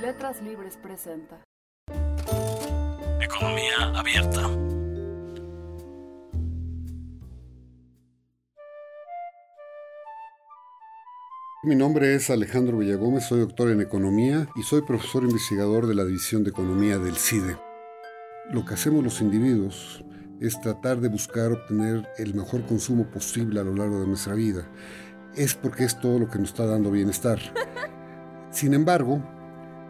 Letras Libres presenta. Economía abierta. Mi nombre es Alejandro Villagómez, soy doctor en economía y soy profesor investigador de la División de Economía del CIDE. Lo que hacemos los individuos es tratar de buscar obtener el mejor consumo posible a lo largo de nuestra vida. Es porque es todo lo que nos está dando bienestar. Sin embargo,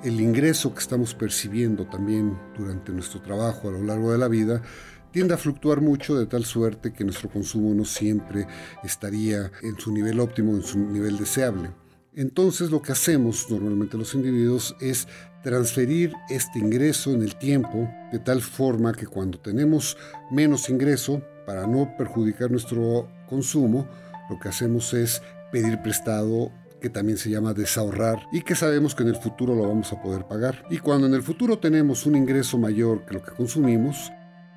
el ingreso que estamos percibiendo también durante nuestro trabajo a lo largo de la vida tiende a fluctuar mucho de tal suerte que nuestro consumo no siempre estaría en su nivel óptimo, en su nivel deseable. Entonces lo que hacemos normalmente los individuos es transferir este ingreso en el tiempo de tal forma que cuando tenemos menos ingreso, para no perjudicar nuestro consumo, lo que hacemos es pedir prestado que también se llama desahorrar y que sabemos que en el futuro lo vamos a poder pagar. Y cuando en el futuro tenemos un ingreso mayor que lo que consumimos,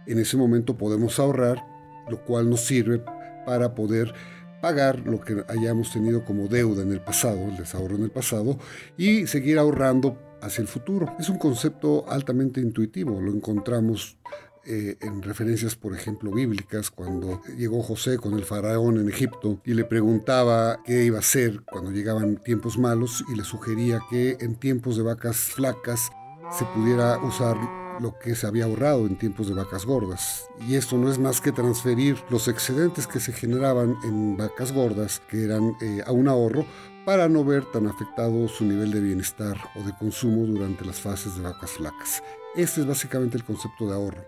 en ese momento podemos ahorrar, lo cual nos sirve para poder pagar lo que hayamos tenido como deuda en el pasado, el desahorro en el pasado, y seguir ahorrando hacia el futuro. Es un concepto altamente intuitivo, lo encontramos eh, en referencias, por ejemplo, bíblicas, cuando llegó José con el faraón en Egipto y le preguntaba qué iba a hacer cuando llegaban tiempos malos y le sugería que en tiempos de vacas flacas se pudiera usar lo que se había ahorrado en tiempos de vacas gordas. Y esto no es más que transferir los excedentes que se generaban en vacas gordas, que eran eh, a un ahorro, para no ver tan afectado su nivel de bienestar o de consumo durante las fases de vacas flacas. Este es básicamente el concepto de ahorro.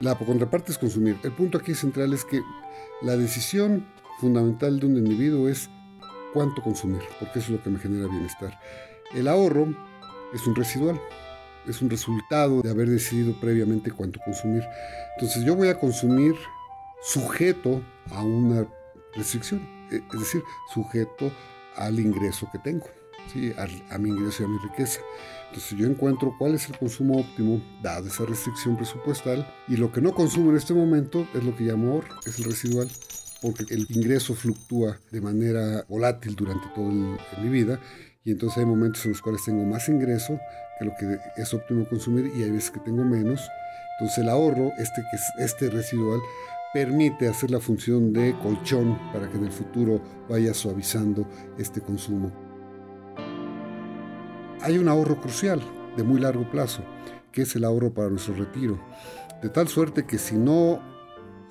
La contraparte es consumir. El punto aquí central es que la decisión fundamental de un individuo es cuánto consumir, porque eso es lo que me genera bienestar. El ahorro es un residual, es un resultado de haber decidido previamente cuánto consumir. Entonces yo voy a consumir sujeto a una restricción, e, es decir, sujeto al ingreso que tengo, ¿sí? a, a mi ingreso y a mi riqueza. Entonces yo encuentro cuál es el consumo óptimo dada esa restricción presupuestal y lo que no consumo en este momento es lo que llamo ahorro, es el residual porque el ingreso fluctúa de manera volátil durante toda mi vida y entonces hay momentos en los cuales tengo más ingreso que lo que es óptimo consumir y hay veces que tengo menos. Entonces el ahorro, este, que es este residual, permite hacer la función de colchón para que en el futuro vaya suavizando este consumo. Hay un ahorro crucial de muy largo plazo, que es el ahorro para nuestro retiro. De tal suerte que si no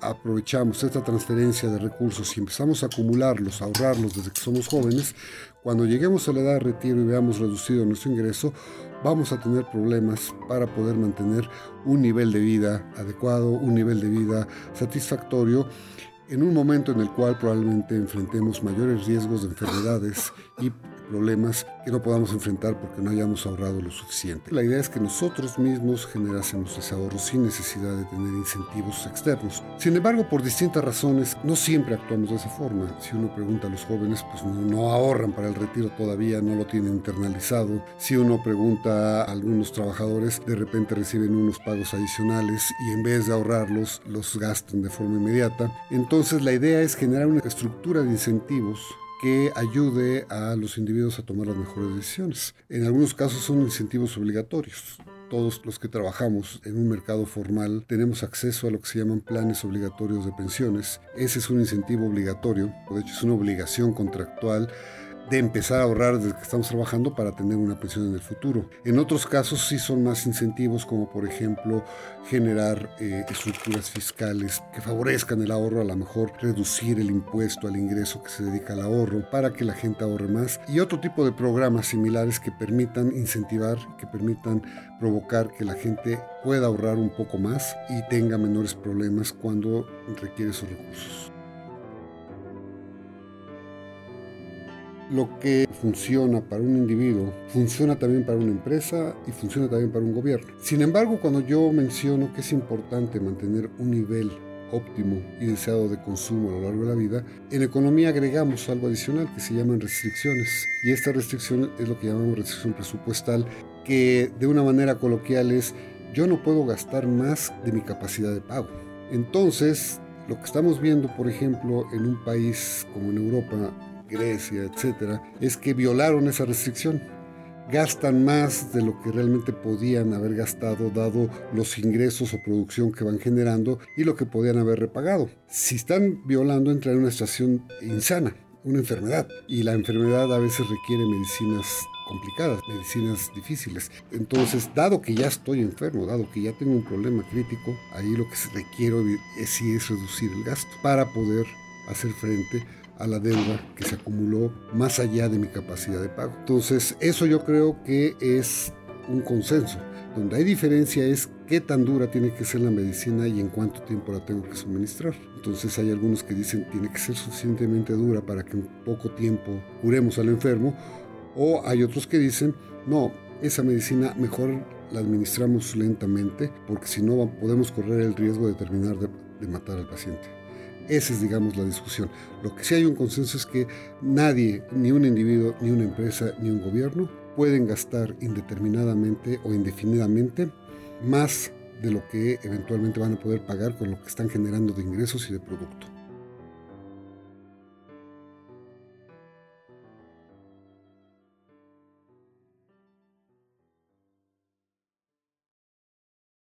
aprovechamos esta transferencia de recursos y empezamos a acumularlos, a ahorrarlos desde que somos jóvenes, cuando lleguemos a la edad de retiro y veamos reducido nuestro ingreso, vamos a tener problemas para poder mantener un nivel de vida adecuado, un nivel de vida satisfactorio en un momento en el cual probablemente enfrentemos mayores riesgos de enfermedades y problemas que no podamos enfrentar porque no hayamos ahorrado lo suficiente. La idea es que nosotros mismos generásemos ese ahorro sin necesidad de tener incentivos externos. Sin embargo, por distintas razones, no siempre actuamos de esa forma. Si uno pregunta a los jóvenes, pues no, ahorran para el retiro todavía, no lo tienen internalizado. Si uno pregunta a algunos trabajadores, de repente reciben unos pagos adicionales y en vez de ahorrarlos, los gastan de forma inmediata. Entonces la idea es generar una estructura de incentivos que ayude a los individuos a tomar las mejores decisiones. En algunos casos son incentivos obligatorios. Todos los que trabajamos en un mercado formal tenemos acceso a lo que se llaman planes obligatorios de pensiones. Ese es un incentivo obligatorio, de hecho es una obligación contractual de empezar a ahorrar desde que estamos trabajando para tener una pensión en el futuro. En otros casos sí son más incentivos como por ejemplo generar eh, estructuras fiscales que favorezcan el ahorro, a lo mejor reducir el impuesto al ingreso que se dedica al ahorro para que la gente ahorre más y otro tipo de programas similares que permitan incentivar, que permitan provocar que la gente pueda ahorrar un poco más y tenga menores problemas cuando requiere esos recursos. Lo que funciona para un individuo funciona también para una empresa y funciona también para un gobierno. Sin embargo, cuando yo menciono que es importante mantener un nivel óptimo y deseado de consumo a lo largo de la vida, en economía agregamos algo adicional que se llaman restricciones. Y esta restricción es lo que llamamos restricción presupuestal, que de una manera coloquial es yo no puedo gastar más de mi capacidad de pago. Entonces, lo que estamos viendo, por ejemplo, en un país como en Europa, Grecia, etcétera, es que violaron esa restricción gastan más de lo que realmente podían haber gastado dado los ingresos o producción que van generando y lo que podían haber repagado. Si están violando, entran en una situación insana, una enfermedad. Y la enfermedad a veces requiere medicinas complicadas, medicinas difíciles. Entonces, dado que ya estoy enfermo, dado que ya tengo un problema crítico, ahí lo que requiero es, es reducir el gasto para poder hacer frente a la deuda que se acumuló más allá de mi capacidad de pago. Entonces, eso yo creo que es un consenso. Donde hay diferencia es qué tan dura tiene que ser la medicina y en cuánto tiempo la tengo que suministrar. Entonces hay algunos que dicen tiene que ser suficientemente dura para que en poco tiempo curemos al enfermo. O hay otros que dicen, no, esa medicina mejor la administramos lentamente porque si no podemos correr el riesgo de terminar de matar al paciente. Esa es, digamos, la discusión. Lo que sí hay un consenso es que nadie, ni un individuo, ni una empresa, ni un gobierno, pueden gastar indeterminadamente o indefinidamente más de lo que eventualmente van a poder pagar con lo que están generando de ingresos y de producto.